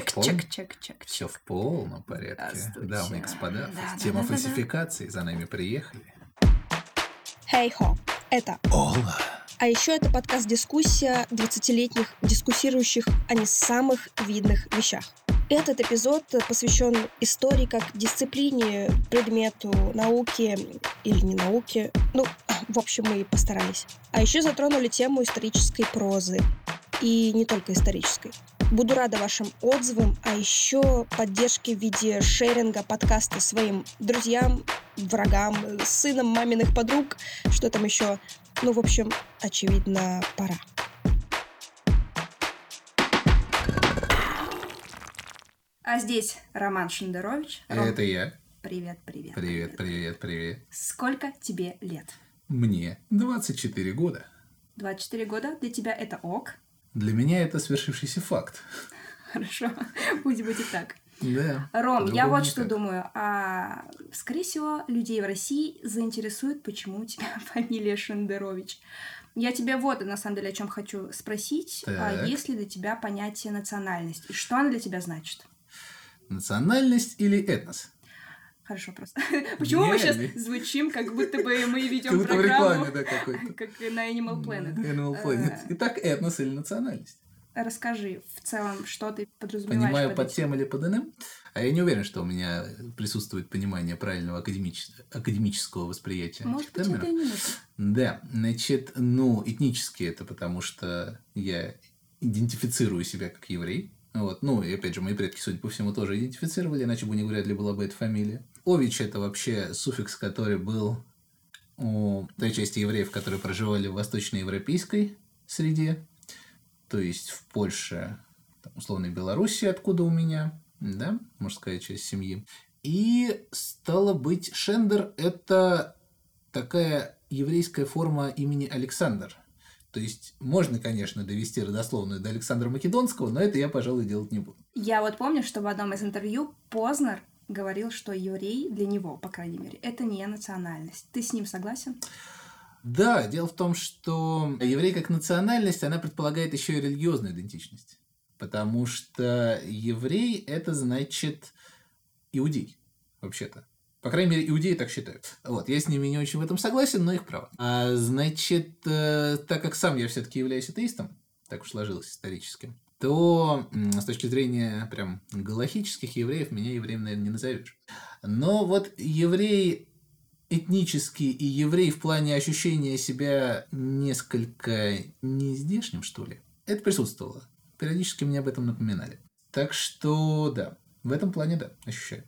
Чек, в полном- чек, чек, чек. Все в полном порядке. Дамы и господа, Да, тема да, да, да, да. фальсификации за нами приехали. Хей-хо, это. Ола. А еще это подкаст-дискуссия 20-летних дискуссирующих о не самых видных вещах. Этот эпизод посвящен истории как дисциплине, предмету, науке или не науке. Ну, в общем, мы и постарались. А еще затронули тему исторической прозы. И не только исторической. Буду рада вашим отзывам, а еще поддержке в виде шеринга подкаста своим друзьям, врагам, сынам маминых подруг, что там еще. Ну, в общем, очевидно, пора. А здесь Роман Шендерович. Ром, Это я. Привет, привет. Привет, привет, привет. Сколько тебе лет? Мне 24 года. 24 года? Для тебя это ок? Для меня это свершившийся факт. Хорошо, пусть будет так. Да. Ром, я вот что думаю. А, скорее всего, людей в России заинтересует, почему у тебя фамилия Шендерович. Я тебя вот, на самом деле, о чем хочу спросить. А есть ли для тебя понятие национальность? И что она для тебя значит? Национальность или этнос? Хорошо просто. Почему мы сейчас звучим, как будто бы мы ведем Как программу, да, какой-то. как на Animal Planet. Animal Planet. Э, Итак, этнос или национальность? Расскажи в целом, что ты подразумеваешь Понимаю под под тем или под иным. А я не уверен, что у меня присутствует понимание правильного академич- академического восприятия Может быть, это и не нужно. Да, значит, ну, этнически это потому, что я идентифицирую себя как еврей. Вот. Ну, и опять же, мои предки, судя по всему, тоже идентифицировали, иначе бы не вряд ли была бы эта фамилия. Ович – это вообще суффикс, который был у той части евреев, которые проживали в восточноевропейской среде, то есть в Польше, там, условно, Белоруссии, откуда у меня, да, мужская часть семьи. И стало быть, Шендер – это такая еврейская форма имени Александр. То есть можно, конечно, довести родословную до Александра Македонского, но это я, пожалуй, делать не буду. Я вот помню, что в одном из интервью Познер говорил, что еврей для него, по крайней мере, это не национальность. Ты с ним согласен? Да, дело в том, что еврей как национальность, она предполагает еще и религиозную идентичность. Потому что еврей – это значит иудей, вообще-то. По крайней мере, иудеи так считают. Вот, я с ними не очень в этом согласен, но их право. А значит, э, так как сам я все-таки являюсь атеистом, так уж сложилось исторически, то с точки зрения прям галахических евреев меня евреем, наверное, не назовешь. Но вот еврей этнический и еврей в плане ощущения себя несколько нездешним, что ли, это присутствовало. Периодически мне об этом напоминали. Так что, да, в этом плане, да, ощущаю.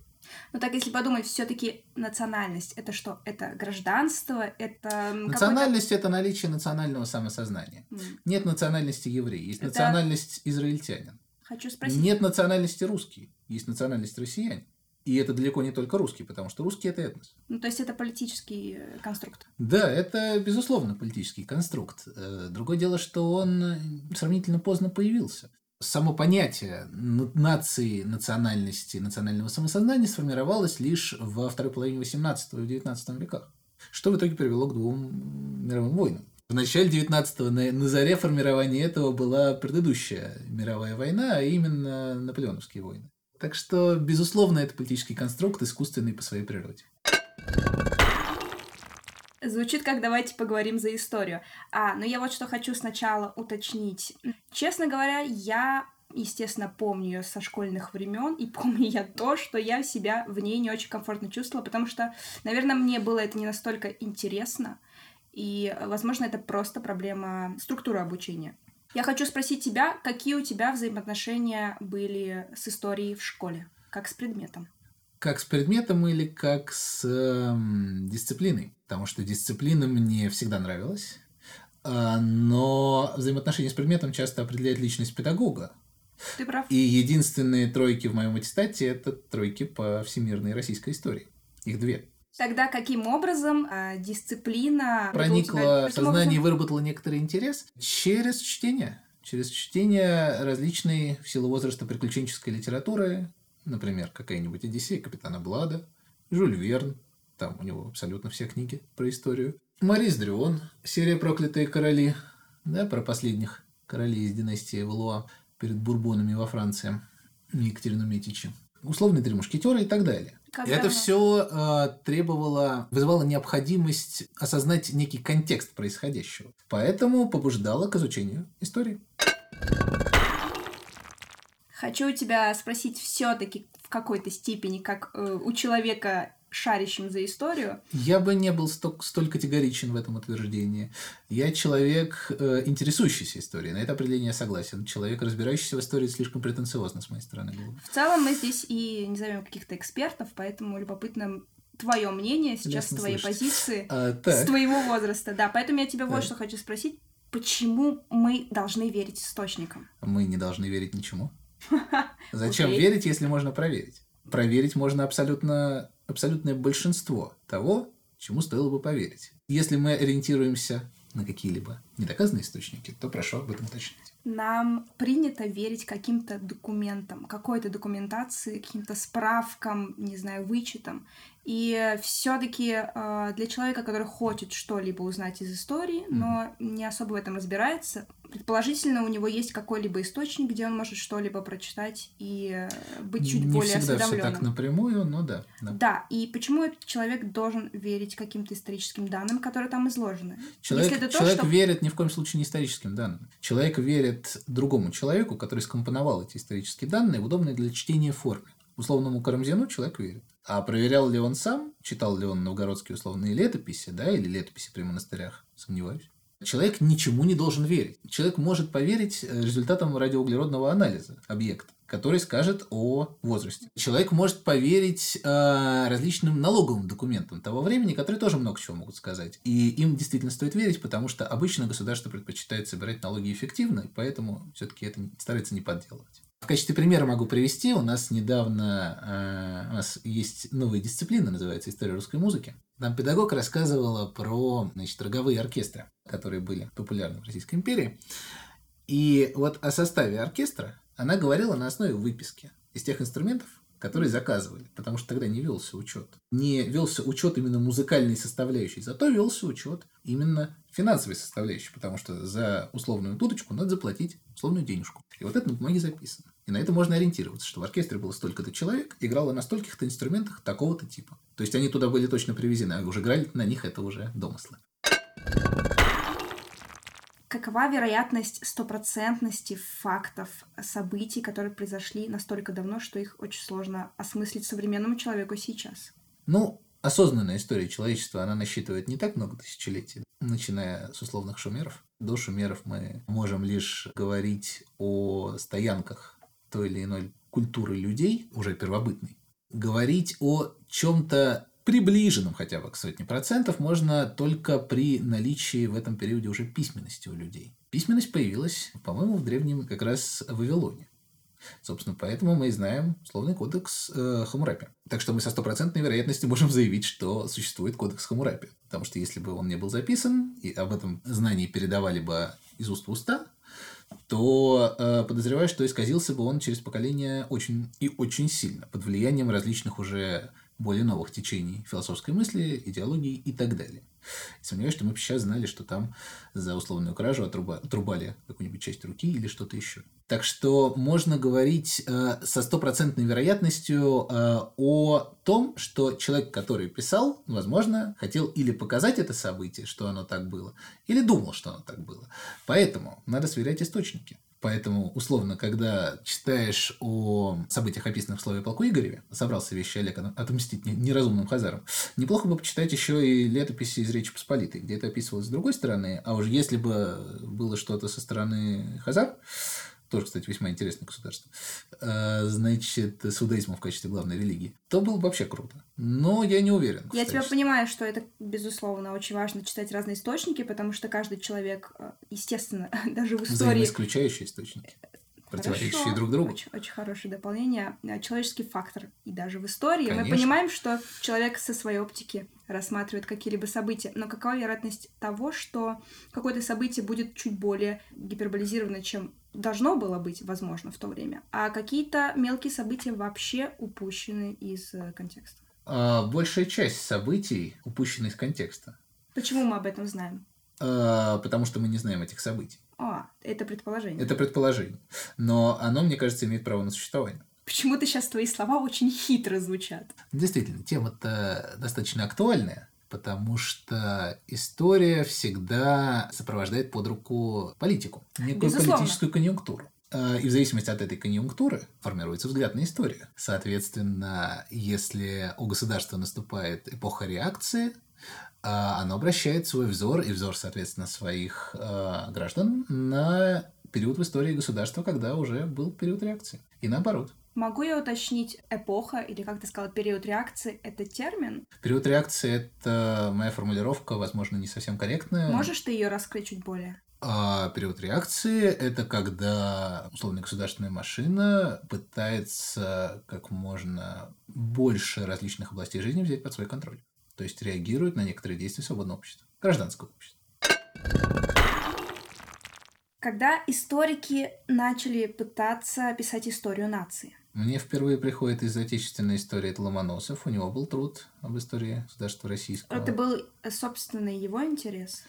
Ну так, если подумать, все-таки национальность это что? Это гражданство? Это Национальность – это наличие национального самосознания. М, Нет национальности еврей, есть Это- национальность израильтянин. Хочу спросить. Нет национальности русский, есть национальность россиянин. И это далеко не только русский, потому что русский – это этнос. Ну, то есть это политический э, конструкт. Да, это, безусловно, политический конструкт. Э, Другое дело, что он э, сравнительно поздно появился. Само понятие на- нации, национальности, национального самосознания сформировалось лишь во второй половине XVIII и XIX веках, что в итоге привело к двум мировым войнам. В начале 19-го на, на заре формирования этого была предыдущая мировая война, а именно наполеоновские войны. Так что, безусловно, это политический конструкт, искусственный по своей природе. Звучит как давайте поговорим за историю. А, но я вот что хочу сначала уточнить. Честно говоря, я, естественно, помню ее со школьных времен, и помню я то, что я себя в ней не очень комфортно чувствовала, потому что, наверное, мне было это не настолько интересно, и, возможно, это просто проблема структуры обучения. Я хочу спросить тебя, какие у тебя взаимоотношения были с историей в школе, как с предметом? Как с предметом или как с эм, дисциплиной? Потому что дисциплина мне всегда нравилась, а, но взаимоотношения с предметом часто определяет личность педагога. Ты прав? И единственные тройки в моем аттестате – это тройки по всемирной российской истории. Их две. Тогда каким образом э, дисциплина Проникла тебя- в сознание и выработала некоторый интерес через чтение. Через чтение различной в силу возраста приключенческой литературы, например, какая-нибудь «Одиссея» капитана Блада, Жюль Верн, там у него абсолютно все книги про историю, Морис Дрюон, серия «Проклятые короли», да, про последних королей из династии Валуа перед бурбонами во Франции. Екатерину Метичи. Условные три мушкетера и так далее. Как Это давно? все э, требовало, вызывало необходимость осознать некий контекст происходящего. Поэтому побуждало к изучению истории. Хочу у тебя спросить все-таки в какой-то степени, как э, у человека, шарящим за историю. Я бы не был столь, столь категоричен в этом утверждении. Я человек, э, интересующийся историей. На это определение я согласен. Человек, разбирающийся в истории, слишком претенциозно с моей стороны было. бы. В целом мы здесь и не зовем каких-то экспертов, поэтому любопытно твое мнение сейчас с Интересно твоей слышать. позиции, А, с так, твоего возраста. Да, поэтому я тебя вот что хочу спросить. Почему мы должны верить источникам? мы не должны верить ничему. Зачем верить, если можно проверить? Проверить можно абсолютно, абсолютное большинство того, чему стоило бы поверить. Если мы ориентируемся на какие-либо недоказанные источники, то прошу об этом уточнить. Нам принято верить каким-то документам, какой-то документации, каким-то справкам, не знаю, вычетам. И все-таки для человека, который хочет что-либо узнать из истории, но не особо в этом разбирается, предположительно, у него есть какой-либо источник, где он может что-либо прочитать и э, быть чуть не более всегда все так напрямую, но да. да. Да, и почему этот человек должен верить каким-то историческим данным, которые там изложены? Человек, Если это то, человек что- верит ни в коем случае не историческим данным. Человек верит другому человеку, который скомпоновал эти исторические данные в удобной для чтения форме. Условному Карамзину человек верит. А проверял ли он сам, читал ли он новгородские условные летописи, да, или летописи при монастырях, сомневаюсь. Человек ничему не должен верить. Человек может поверить э, результатам радиоуглеродного анализа объекта, который скажет о возрасте. Человек может поверить э, различным налоговым документам того времени, которые тоже много чего могут сказать. И им действительно стоит верить, потому что обычно государство предпочитает собирать налоги эффективно, и поэтому все-таки это старается не подделывать. В качестве примера могу привести, у нас недавно, э, у нас есть новая дисциплина, называется «История русской музыки». Там педагог рассказывала про значит, роговые оркестры, которые были популярны в Российской империи. И вот о составе оркестра она говорила на основе выписки из тех инструментов, которые заказывали, потому что тогда не велся учет. Не велся учет именно музыкальной составляющей, зато велся учет именно финансовой составляющей, потому что за условную дудочку надо заплатить условную денежку. И вот это на бумаге записано. И на это можно ориентироваться, что в оркестре было столько-то человек, играло на стольких-то инструментах такого-то типа. То есть они туда были точно привезены, а уже играли на них это уже домыслы. Какова вероятность стопроцентности фактов, событий, которые произошли настолько давно, что их очень сложно осмыслить современному человеку сейчас? Ну, осознанная история человечества, она насчитывает не так много тысячелетий, начиная с условных шумеров. До шумеров мы можем лишь говорить о стоянках той или иной культуры людей, уже первобытной. Говорить о чем-то приближенном хотя бы к сотне процентов можно только при наличии в этом периоде уже письменности у людей. Письменность появилась, по-моему, в древнем как раз Вавилоне. Собственно, поэтому мы и знаем условный кодекс э, Хамурапи. Так что мы со стопроцентной вероятностью можем заявить, что существует кодекс Хамурапи. Потому что если бы он не был записан, и об этом знании передавали бы из уст в уста, то э, подозреваю, что исказился бы он через поколение очень и очень сильно, под влиянием различных уже более новых течений философской мысли, идеологии и так далее. Сомневаюсь, что мы бы сейчас знали, что там за условную кражу отруба- отрубали какую-нибудь часть руки или что-то еще. Так что можно говорить э, со стопроцентной вероятностью э, о том, что человек, который писал, возможно, хотел или показать это событие, что оно так было, или думал, что оно так было. Поэтому надо сверять источники. Поэтому, условно, когда читаешь о событиях, описанных в слове полку Игореве, собрался вещи Олег отмстить не- неразумным хазарам, неплохо бы почитать еще и летописи из Речи Посполитой, где это описывалось с другой стороны, а уж если бы было что-то со стороны хазар, тоже, кстати, весьма интересное государство, э, значит, с иудаизмом в качестве главной религии, то было бы вообще круто. Но я не уверен. Я кстати, тебя понимаю, что это, безусловно, очень важно читать разные источники, потому что каждый человек, э, естественно, даже в истории... Взаимоисключающие источники, противоречащие Хорошо. друг другу. Очень, очень хорошее дополнение. Э, Человеческий фактор и даже в истории. Мы Конечно. понимаем, что человек со своей оптики рассматривает какие-либо события. Но какова вероятность того, что какое-то событие будет чуть более гиперболизировано, чем должно было быть, возможно, в то время, а какие-то мелкие события вообще упущены из э, контекста? А, большая часть событий упущена из контекста, Почему мы об этом знаем? А, потому что мы не знаем этих событий. А, это предположение. Это предположение. Но оно, мне кажется, имеет право на существование. Почему-то сейчас твои слова очень хитро звучат. Действительно, тема-то достаточно актуальная, потому что история всегда сопровождает под руку политику, некую Безусловно. политическую конъюнктуру. А, И в зависимости от этой конъюнктуры формируется взгляд на историю. Соответственно, если у государства наступает эпоха реакции, а, оно обращает свой взор и взор, соответственно, своих а, граждан на период в истории государства, когда уже был период реакции. И наоборот. Могу я уточнить, эпоха, или как ты сказала, период реакции — это термин? Период реакции – это моя формулировка, возможно, не совсем корректная. Можешь ты ее раскрыть чуть более? А период реакции – это когда условно государственная машина пытается как можно больше различных областей жизни взять под свой контроль. То есть реагирует на некоторые действия свободного общества, гражданского общества. Когда историки начали пытаться писать историю нации? Мне впервые приходит из отечественной истории это Ломоносов. У него был труд об истории государства российского. Это был, э, собственно, его интерес?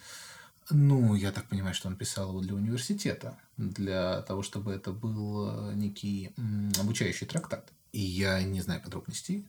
Ну, я так понимаю, что он писал его для университета, для того, чтобы это был э, некий обучающий трактат. И я не знаю подробностей.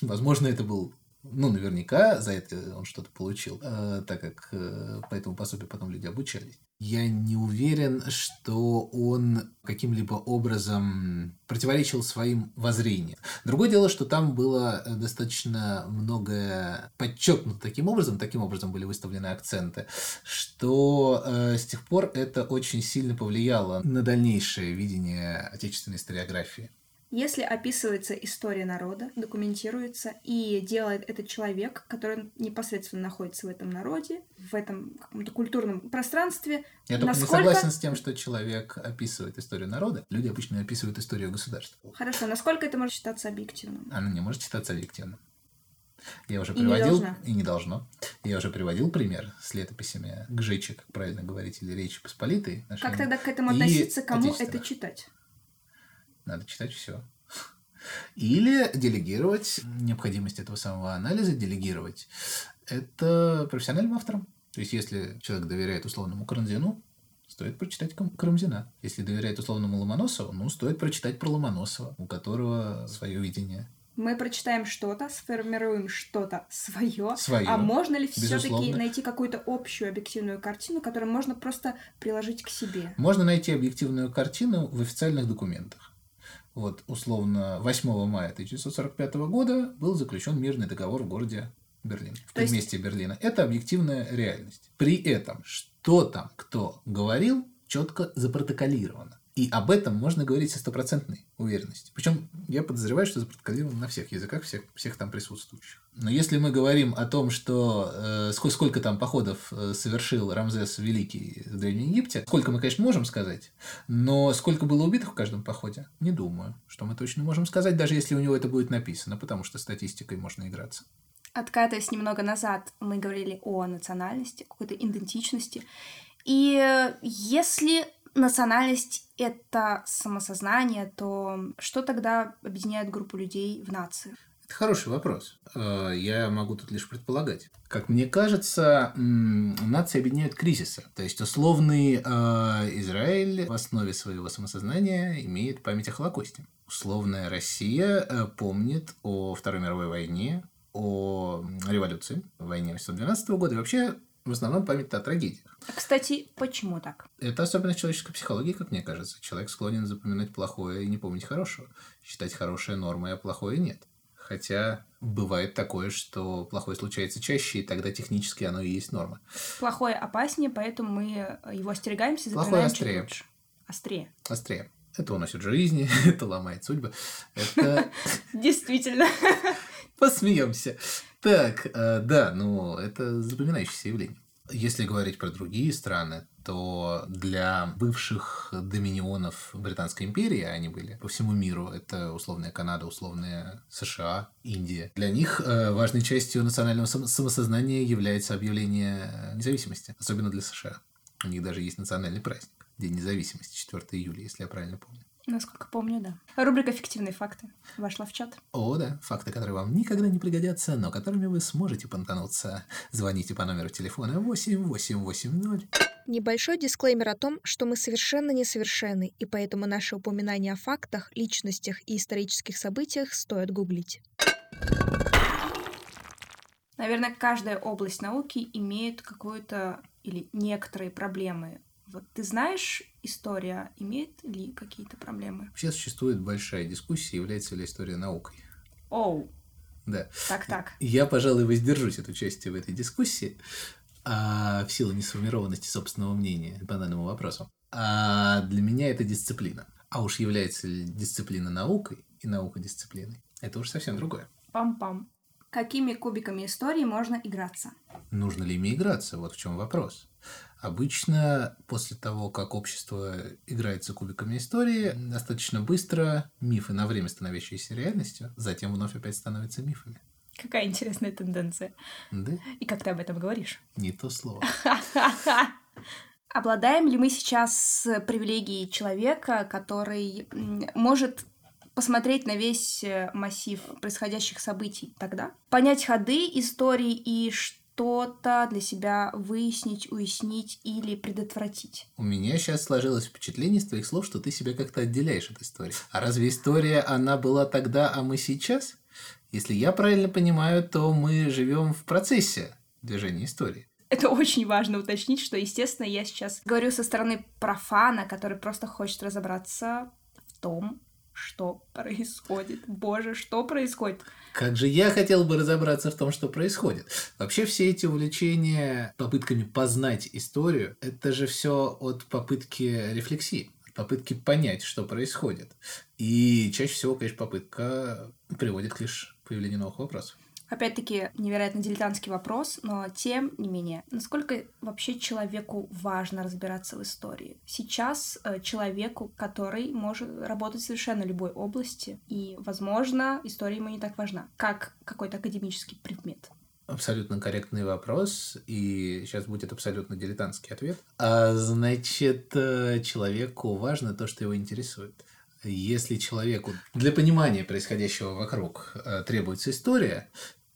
Возможно, это был, ну, наверняка за это он что-то получил, э, так как э, по этому пособию потом люди обучались. Я не уверен, что он каким-либо образом противоречил своим воззрениям. Другое дело, что там было э, достаточно многое подчеркнуто таким образом, таким образом были выставлены акценты, что э, с тех пор это очень сильно повлияло на дальнейшее видение отечественной историографии. Если описывается история народа, документируется, и делает этот человек, который непосредственно находится в этом народе, в этом каком-то культурном пространстве, Я только насколько... не согласен с тем, что человек описывает историю народа. Люди обычно описывают историю государства. Хорошо, насколько это может считаться объективным? Оно не может считаться объективным. Я уже И не приводил, и не должно. Я уже приводил пример с летописями Гжечи, как правильно говорить, или Речи Посполитой. Как тогда к этому относиться, кому это читать? Надо читать все. Или делегировать необходимость этого самого анализа, делегировать это профессиональным авторам. То есть, если человек доверяет условному Карамзину, стоит прочитать Карамзина. Если доверяет условному Ломоносову, ну, стоит прочитать про Ломоносова, у которого свое видение. Мы прочитаем что-то, сформируем что-то свое, Свое. а можно ли все-таки найти какую-то общую объективную картину, которую можно просто приложить к себе? Можно найти объективную картину в официальных документах. Вот, условно, 8 мая 1945 года был заключен мирный договор в городе Берлин, в То есть- предместье Берлина. Это объективная реальность. При этом, что там кто говорил, четко запротоколировано. И об этом можно говорить со стопроцентной уверенностью. Причем я подозреваю, что запротоколировано на всех языках всех, всех там присутствующих. Но если мы говорим о том, что э, сколько, сколько там походов э, совершил Рамзес Великий в Древнем Египте, сколько мы, конечно, можем сказать, но сколько было убитых в каждом походе, не думаю, что мы точно можем сказать, даже если у него это будет написано, потому что статистикой можно играться. Откатываясь немного назад, мы говорили о национальности, какой-то идентичности. И э, если национальность — это самосознание, то что тогда объединяет группу людей в нации? Это хороший вопрос. Э, Я могу тут лишь предполагать. Как мне кажется, нации объединяют кризисы. То есть условный э, Израиль в основе своего самосознания имеет память о Холокосте. Условная Россия э, помнит о Второй мировой войне, о революции, войне 1812 года и вообще в основном память о трагедиях. Кстати, почему так? Это особенность человеческой психологии, как мне кажется. Человек склонен запоминать плохое и не помнить хорошего. Считать хорошее нормой, а плохое нет. Хотя бывает такое, что плохое случается чаще, и тогда технически оно и есть норма. Плохое опаснее, поэтому мы его остерегаемся, Плохое чуть острее. лучше. Острее. Острее. Это уносит жизни, это ломает судьбы. Это Действительно. посмеемся. Так, э, да, ну это запоминающееся явление. Если говорить про другие страны, то для бывших доминионов Британской империи, а они были по всему миру, это условная Канада, условная США, Индия, для них э, важной частью национального сам- самосознания является объявление независимости, особенно для США. У них даже есть национальный праздник, День независимости, 4 июля, если я правильно помню. Насколько помню, да. Рубрика «Фиктивные факты» вошла в чат. О, да, факты, которые вам никогда не пригодятся, но которыми вы сможете понтануться. Звоните по номеру телефона 8880 Небольшой дисклеймер о том, что мы совершенно несовершенны, и поэтому наши упоминания о фактах, личностях и исторических событиях стоит гуглить. Наверное, каждая область науки имеет какую-то или некоторые проблемы. Вот ты знаешь, история имеет ли какие-то проблемы? Вообще существует большая дискуссия, является ли история наукой. Оу, Да. так так. Я, пожалуй, воздержусь от участия в этой дискуссии а, в силу несформированности собственного мнения по данному вопросу. А для меня это дисциплина. А уж является ли дисциплина наукой и наука дисциплиной, это уж совсем другое. Пам-пам. Какими кубиками истории можно играться? Нужно ли ими играться? Вот в чем вопрос. Обычно после того, как общество играется кубиками истории, достаточно быстро мифы, на время становящиеся реальностью, затем вновь опять становятся мифами. Какая интересная тенденция. Да? И как ты об этом говоришь? Не то слово. Обладаем ли мы сейчас привилегией человека, который может посмотреть на весь э, массив происходящих событий тогда, понять ходы истории и что-то для себя выяснить, уяснить или предотвратить? У меня сейчас сложилось впечатление из твоих слов, что ты себя как-то отделяешь от истории. А разве история, она была тогда, а мы сейчас? Если я правильно понимаю, то мы живем в процессе движения истории. Это очень важно уточнить, что, естественно, я сейчас говорю со стороны профана, который просто хочет разобраться в том, что происходит. Боже, что происходит? Как же я хотел бы разобраться в том, что происходит. Вообще все эти увлечения попытками познать историю, это же все от попытки рефлексии, от попытки понять, что происходит. И чаще всего, конечно, попытка приводит к лишь появлению новых вопросов. Опять-таки, невероятно дилетантский вопрос, но тем не менее, насколько вообще человеку важно разбираться в истории? Сейчас э, человеку, который может работать в совершенно любой области, и, возможно, история ему не так важна, как какой-то академический предмет. Абсолютно корректный вопрос, и сейчас будет абсолютно дилетантский ответ. А, значит, э, человеку важно то, что его интересует. Если человеку для понимания происходящего вокруг э, требуется история,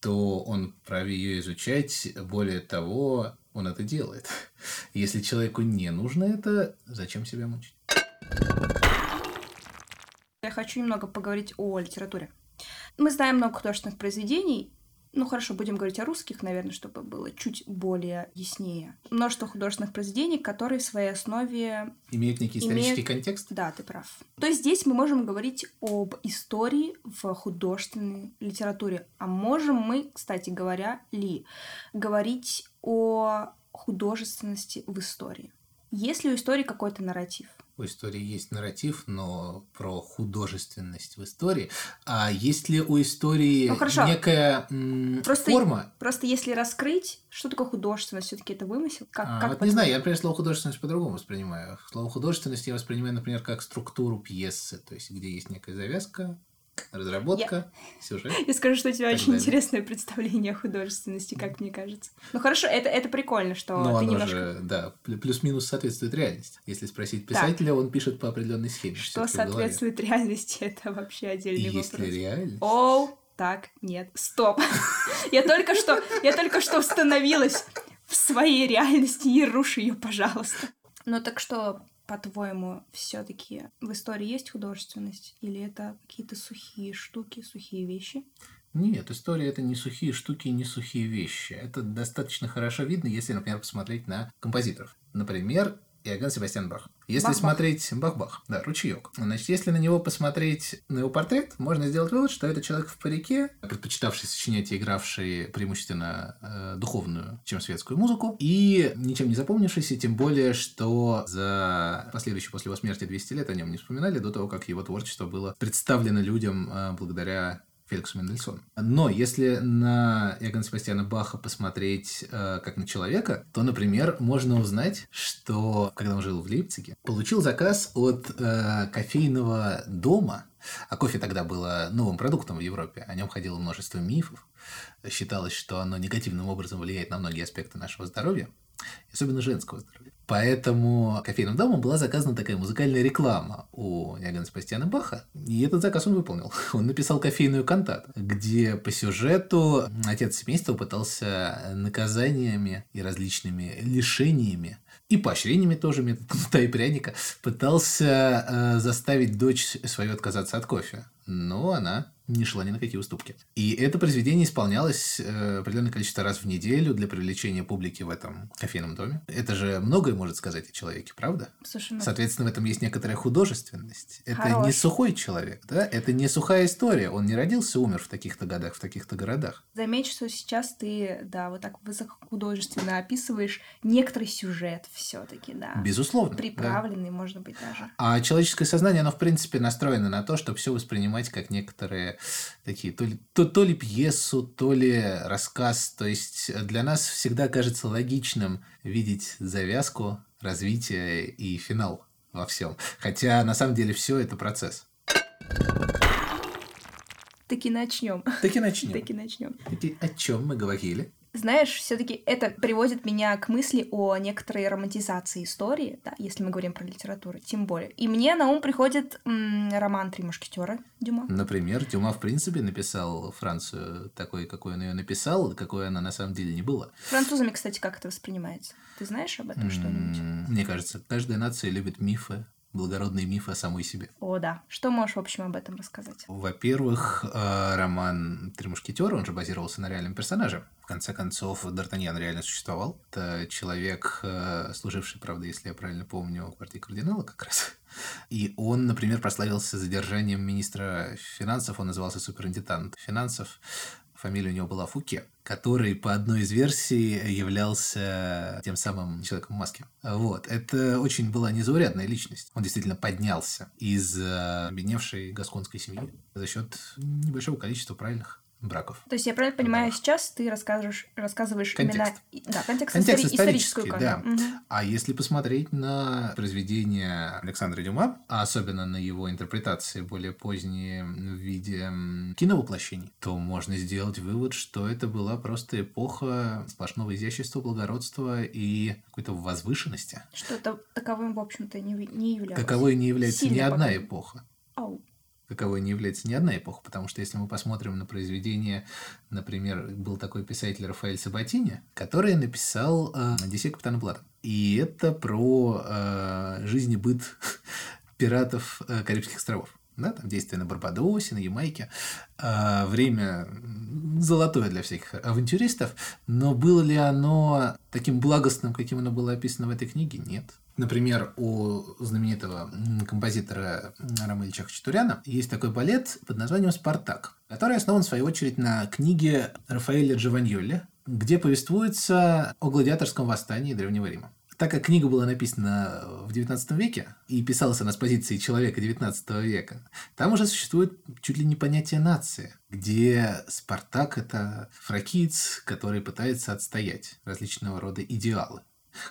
то он вправе ее изучать. Более того, он это делает. Если человеку не нужно это, зачем себя мучить? Я хочу немного поговорить о литературе. Мы знаем много художественных произведений, ну хорошо, будем говорить о русских, наверное, чтобы было чуть более яснее. Множество художественных произведений, которые в своей основе... Имеют некий исторический Имеют- контекст? Да, ты прав. То есть здесь мы можем говорить об истории в художественной литературе. А можем мы, кстати говоря, ли говорить о художественности в истории? Есть ли у истории какой-то нарратив? У истории есть нарратив, но про художественность в истории. А есть ли у истории Ну, хорошо. некая м, Просто- форма? Просто если раскрыть, что такое художественность, все-таки это вымысел? Как, А, как вот не знаю, я, например, слово художественность по-другому воспринимаю. Слово художественность я воспринимаю, например, как структуру пьесы, то есть где есть некая завязка, разработка, сюжет. Я скажу, что у тебя Так очень далее. интересное представление о художественности, как мне кажется. Ну хорошо, это, это прикольно, что Но ты оно немножко... же, да, плю- плюс-минус соответствует реальности. Если спросить писателя, он пишет по определенной схеме. Что соответствует реальности, это вообще И отдельный если вопрос. реальность... Оу, так, нет, стоп. Я только что, я только что установилась в своей реальности, не руши ее, пожалуйста. Ну так что, по-твоему, все-таки в истории есть художественность? Или это какие-то сухие штуки, сухие вещи? Нет, история это не сухие штуки не сухие вещи. Это достаточно хорошо видно, если, например, посмотреть на композиторов. Например, Иоганн Себастьян Бах. Если Бах-бах. смотреть Бах-Бах, да, ручеек. Значит, если на него посмотреть на его портрет, можно сделать вывод, что это человек в парике, предпочитавший сочинять и игравший преимущественно э, духовную, чем светскую музыку, и ничем не запомнившийся, тем более, что за последующие после его смерти 200 лет о нем не вспоминали до того, как его творчество было представлено людям э, благодаря Феликсу Мендельсону. Но если на Иоганна Себастьяна Баха посмотреть э, как на человека, то, например, можно узнать, что когда он жил в Лейпциге, получил заказ от э, кофейного дома, а кофе тогда было новым продуктом в Европе, о нем ходило множество мифов, считалось, что оно негативным образом влияет на многие аспекты нашего здоровья. Особенно женского здоровья. Поэтому кофейным домом была заказана такая музыкальная реклама у Иоганна Себастьяна Баха. И этот заказ он выполнил. Он написал кофейную кантату, где по сюжету отец семейства пытался наказаниями и различными лишениями и поощрениями тоже метод кнута и пряника пытался э, заставить дочь свою отказаться от кофе. Но она не шла ни на какие уступки. И это произведение исполнялось э, определенное количество раз в неделю для привлечения публики в этом кофейном доме. Это же многое может сказать о человеке, правда? Слушай, ну... Соответственно, в этом есть некоторая художественность. Это Хорош. не сухой человек, да? Это не сухая история. Он не родился, умер в таких-то годах, в таких-то городах. Заметь, что сейчас ты, да, вот так высокохудожественно описываешь некоторый сюжет все таки да. Безусловно. да. Приправленный, может быть, даже. А человеческое сознание, оно, в принципе, настроено на то, чтобы все воспринимать как некоторые такие, то ли, то, то ли пьесу, то ли рассказ. То есть для нас всегда кажется логичным видеть завязку, развитие и финал во всем. Хотя на самом деле все это процесс. Таки начнем. Так и начнем. Таки начнем. Таки о чем мы говорили? Знаешь, все-таки это приводит меня к мысли о некоторой романтизации истории, да, если мы говорим про литературу, тем более. И мне на ум приходит м, роман «Три мушкетера» Дюма. Например, Дюма, в принципе, написал Францию такой, какой он ее написал, какой она на самом деле не была. Французами, кстати, как это воспринимается? Ты знаешь об этом что-нибудь? Мне кажется, каждая нация любит мифы, благородные мифы о самой себе. О, да. Что можешь, в общем, об этом рассказать? Во-первых, э, роман «Три мушкетера», он же базировался на реальном персонаже. В конце концов, Д'Артаньян реально существовал. Это человек, э, служивший, правда, если я правильно помню, в партии кардинала как раз. И он, например, прославился задержанием министра финансов, он назывался суперинтендант финансов, фамилия у него была Фуке, который по одной из версий являлся тем самым человеком в маске. Вот. Это очень была незаурядная личность. Он действительно поднялся из э, обедневшей гасконской семьи за счет небольшого количества правильных браков. То есть я правильно понимаю, Да. сейчас ты рассказываешь, рассказываешь Контекст. именно... и- Да, контекст, Контекст истори- историческую да. Мгм. А если посмотреть на произведения Александра Дюма, а особенно на его интерпретации более поздние в виде киновоплощений, то можно сделать вывод, что это была просто эпоха сплошного изящества, благородства и какой-то возвышенности. Что то таковым, в общем-то, не, не являлось. Каковой не является Сильно ни одна эпоха. Ау. Каковой не является ни одна эпоха, потому что если мы посмотрим на произведение, например, был такой писатель Рафаэль Сабатини, который написал э, «Одиссею капитана Блада». И это про э, жизнь и быт пиратов э, Карибских островов. Да, там действие на Барбадосе, на Ямайке. А, время золотое для всяких авантюристов, но было ли оно таким благостным, каким оно было описано в этой книге? Нет. Например, у знаменитого композитора Ромы Ильича Хачатуряна есть такой балет под названием «Спартак», который основан, в свою очередь, на книге Рафаэля Джованьолли, где повествуется о гладиаторском восстании Древнего Рима. Так как книга была написана в XIX веке и писалась она с позиции человека XIX века, там уже существует чуть ли не понятие нации, где Спартак – это фракиец, который пытается отстоять различного рода идеалы.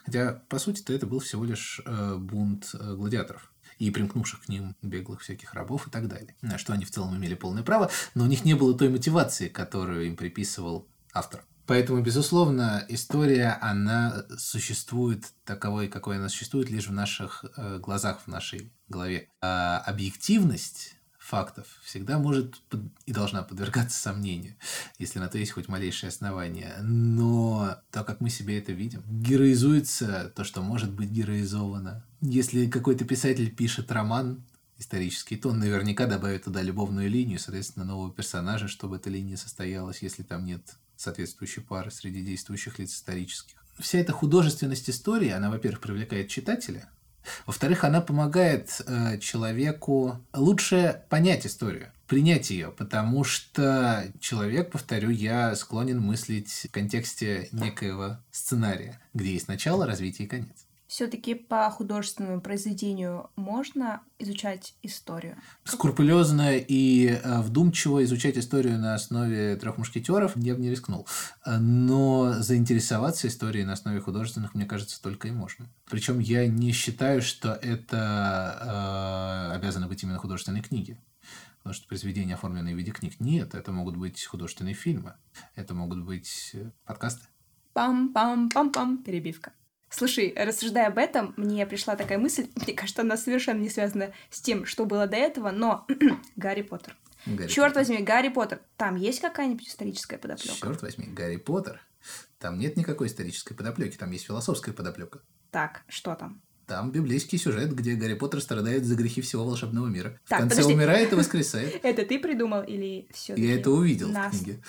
Хотя, по сути-то, это был всего лишь э, бунт э, гладиаторов и примкнувших к ним беглых всяких рабов и так далее. На что они в целом имели полное право, но у них не было той мотивации, которую им приписывал автор. Поэтому, безусловно, история, она существует таковой, какой она существует, лишь в наших э, глазах, в нашей голове. А объективность фактов всегда может и должна подвергаться сомнению, если на то есть хоть малейшее основание. Но то, как мы себе это видим, героизуется то, что может быть героизовано. Если какой-то писатель пишет роман исторический, то он наверняка добавит туда любовную линию, соответственно, нового персонажа, чтобы эта линия состоялась, если там нет соответствующей пары среди действующих лиц исторических. Вся эта художественность истории, она, во-первых, привлекает читателя, во-вторых, она помогает э, человеку лучше понять историю, принять ее, потому что человек, повторю, я склонен мыслить в контексте некоего сценария, где есть начало, развитие и конец. Все-таки по художественному произведению можно изучать историю. Скрупулезно и э, вдумчиво изучать историю на основе трех мушкетеров я бы не рискнул. Но заинтересоваться историей на основе художественных, мне кажется, только и можно. Причем я не считаю, что это э, обязаны быть именно художественные книги. Потому что произведения, оформленные в виде книг, нет. Это могут быть художественные фильмы. Это могут быть э, подкасты. Пам-пам-пам-пам. Перебивка. Слушай, рассуждая об этом, мне пришла такая мысль, мне кажется, она совершенно не связана с тем, что было до этого, но Гарри Поттер. Гарри Черт Поттер. возьми, Гарри Поттер. Там есть какая-нибудь историческая подоплека? Черт возьми, Гарри Поттер. Там нет никакой исторической подоплеки, там есть философская подоплека. Так, что там? Там библейский сюжет, где Гарри Поттер страдает за грехи всего волшебного мира. Так, в конце подожди. умирает и воскресает. Это ты придумал или все? Я это увидел в книге.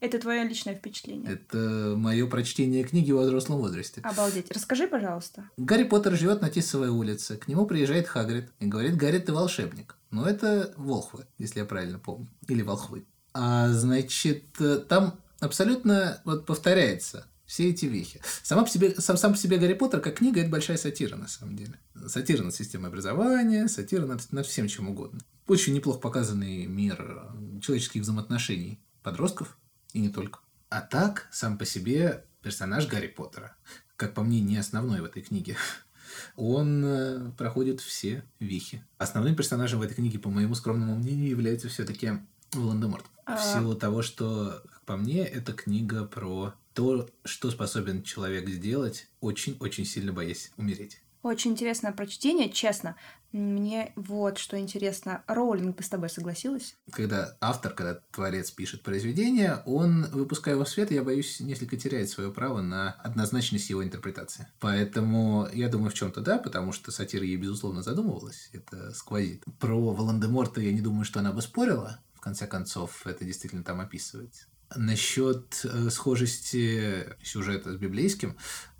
Это твое личное впечатление. Это мое прочтение книги во взрослом возрасте. Обалдеть. Расскажи, пожалуйста. Гарри Поттер живет на Тисовой улице. К нему приезжает Хагрид и говорит, Гарри, ты волшебник. Но это волхвы, если я правильно помню. Или волхвы. А, значит, э, там абсолютно вот повторяется все эти вехи. Сама по себе, сам, сам по себе Гарри Поттер как книга – это большая сатира, на самом деле. Сатира над системой образования, сатира над, над всем чем угодно. Очень неплохо показанный мир человеческих взаимоотношений подростков, и не только. А так, сам по себе персонаж Гарри Поттера, как по мне, не основной в этой книге, он э, проходит все вехи. Основным персонажем в этой книге, по моему скромному мнению, является все-таки Волан-де-Морт. А. В силу того, что, как по мне, это книга про то, что способен человек сделать, очень-очень сильно боясь умереть. Очень интересное прочтение, честно. Мне вот что интересно. Роулинг бы с тобой согласилась? Когда автор, когда творец пишет произведение, он, выпуская его в свет, я боюсь, несколько теряет свое право на однозначность его интерпретации. Поэтому я думаю, в чем-то да, потому что сатира ей, безусловно, задумывалась. Это сквозит. Про Волан-де-Морта я не думаю, что она бы спорила. В конце концов, это действительно там описывается. Насчет э, схожести сюжета с библейским,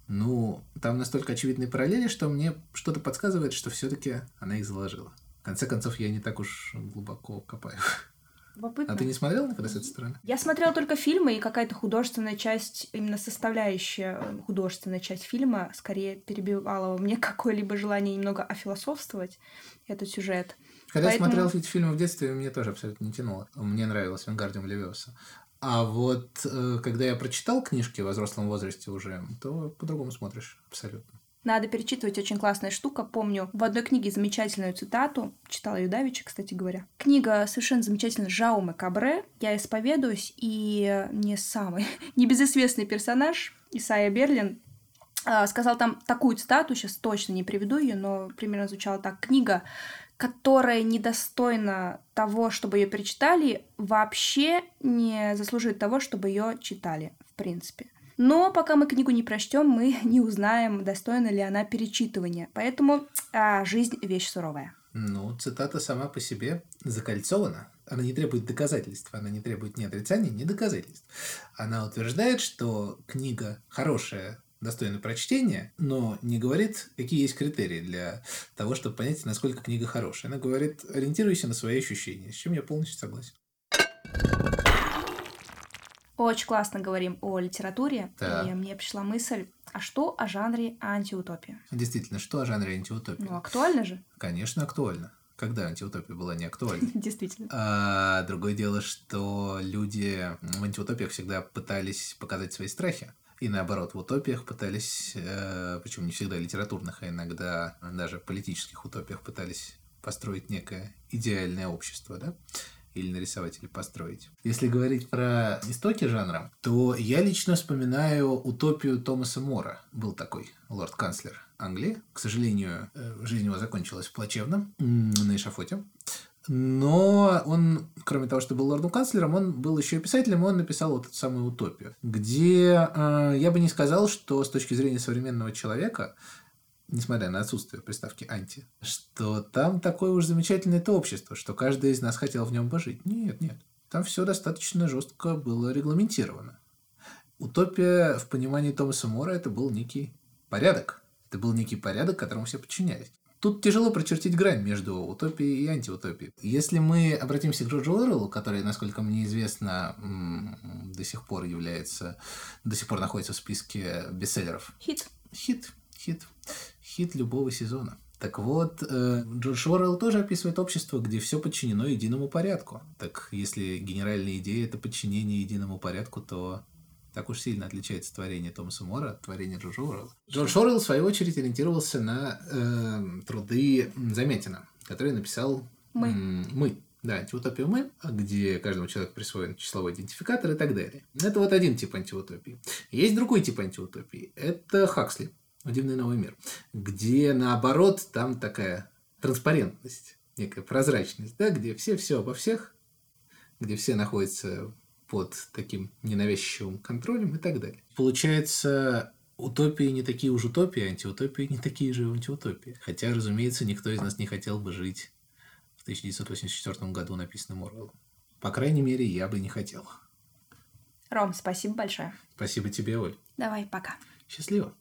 ну, там настолько очевидные параллели, что мне что-то подсказывает, что все-таки она их заложила. В конце концов, я не так уж глубоко копаю. Любопытно. А ты не смотрел никогда с этой стороны? Я смотрела только фильмы, и какая-то художественная часть, именно составляющая э, художественная часть фильма, скорее перебивала мне какое-либо желание немного офилософствовать этот сюжет. Когда Поэтому- я смотрел эти фильмы в детстве, мне тоже абсолютно не тянуло. Мне нравилось Венгардиум Левиоса. А вот э, когда я прочитал книжки во взрослом возрасте уже, то по-другому смотришь абсолютно. Надо перечитывать, очень классная штука. Помню в одной книге замечательную цитату, читала ее давеча, кстати говоря. Книга совершенно замечательная Жауме Кабре. Я исповедуюсь, и не самый небезызвестный персонаж Исайя Берлин а, сказал там такую цитату, сейчас точно не приведу ее, но примерно звучала так. Книга, которая недостойна того, чтобы ее перечитали, вообще не заслуживает того, чтобы ее читали, в принципе. Но пока мы книгу не прочтем, мы не узнаем, достойна ли она перечитывания. Поэтому а, жизнь вещь суровая. Ну, цитата сама по себе закольцована. Она не требует доказательств, она не требует ни отрицаний, ни доказательств. Она утверждает, что книга хорошая, достойна прочтения, но не говорит, какие есть критерии для того, чтобы понять, насколько книга хорошая. Она говорит, ориентируйся на свои ощущения, с чем я полностью согласен. Очень классно говорим о литературе, Да. и мне пришла мысль, а что о жанре антиутопия? Действительно, что о жанре антиутопии? Ну, актуально же? Конечно, актуально. Когда антиутопия была не актуальна? Действительно. А другое дело, что люди в антиутопиях всегда пытались показать свои страхи. И наоборот, в утопиях пытались, э, причем не всегда литературных, а иногда даже политических утопиях пытались построить некое идеальное общество, да? Или нарисовать, или построить. Если говорить про истоки жанра, то я лично вспоминаю утопию Томаса Мора. Был такой лорд-канцлер Англии. К сожалению, э, жизнь его закончилась плачевно на эшафоте. Но он, кроме того, что был лордом-канцлером, он был еще и писателем, и он написал вот эту самую утопию, где э, я бы не сказал, что с точки зрения современного человека, несмотря на отсутствие приставки «анти», что там такое уж замечательное это общество, что каждый из нас хотел в нем пожить. Нет, нет. Там все достаточно жестко было регламентировано. Утопия в понимании Томаса Мора это был некий порядок. Это был некий порядок, которому все подчинялись. Тут тяжело прочертить грань между утопией и антиутопией. Если мы обратимся к Джорджу Оруэллу, который, насколько мне известно, до сих пор является, до сих пор находится в списке бестселлеров. Хит. Хит, хит, хит любого сезона. Так вот, э, Джордж Орелл тоже описывает общество, где все подчинено единому порядку. Так если генеральная идея это подчинение единому порядку, то так уж сильно отличается творение Томаса Мора от творения Джорджа Орелла. Джордж Орелл, в свою очередь, ориентировался на э, труды Заметина, который написал Мы. м, «Мы». Да, антиутопия мы, где каждому человеку присвоен числовой идентификатор и так далее. Это вот один тип антиутопии. Есть другой тип антиутопии. Это Хаксли, «Дивный новый мир», где наоборот там такая транспарентность, некая прозрачность, да, где все все обо всех, где все находятся под таким ненавязчивым контролем и так далее. Получается, утопии не такие уж утопии, а антиутопии не такие же антиутопии. Хотя, разумеется, никто из нас не хотел бы жить в 1984 году написанным Орвеллом. По крайней мере, я бы не хотел. Ром, спасибо большое. Спасибо тебе, Оль. Давай, пока. Счастливо.